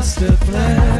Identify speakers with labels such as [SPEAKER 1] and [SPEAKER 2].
[SPEAKER 1] master plan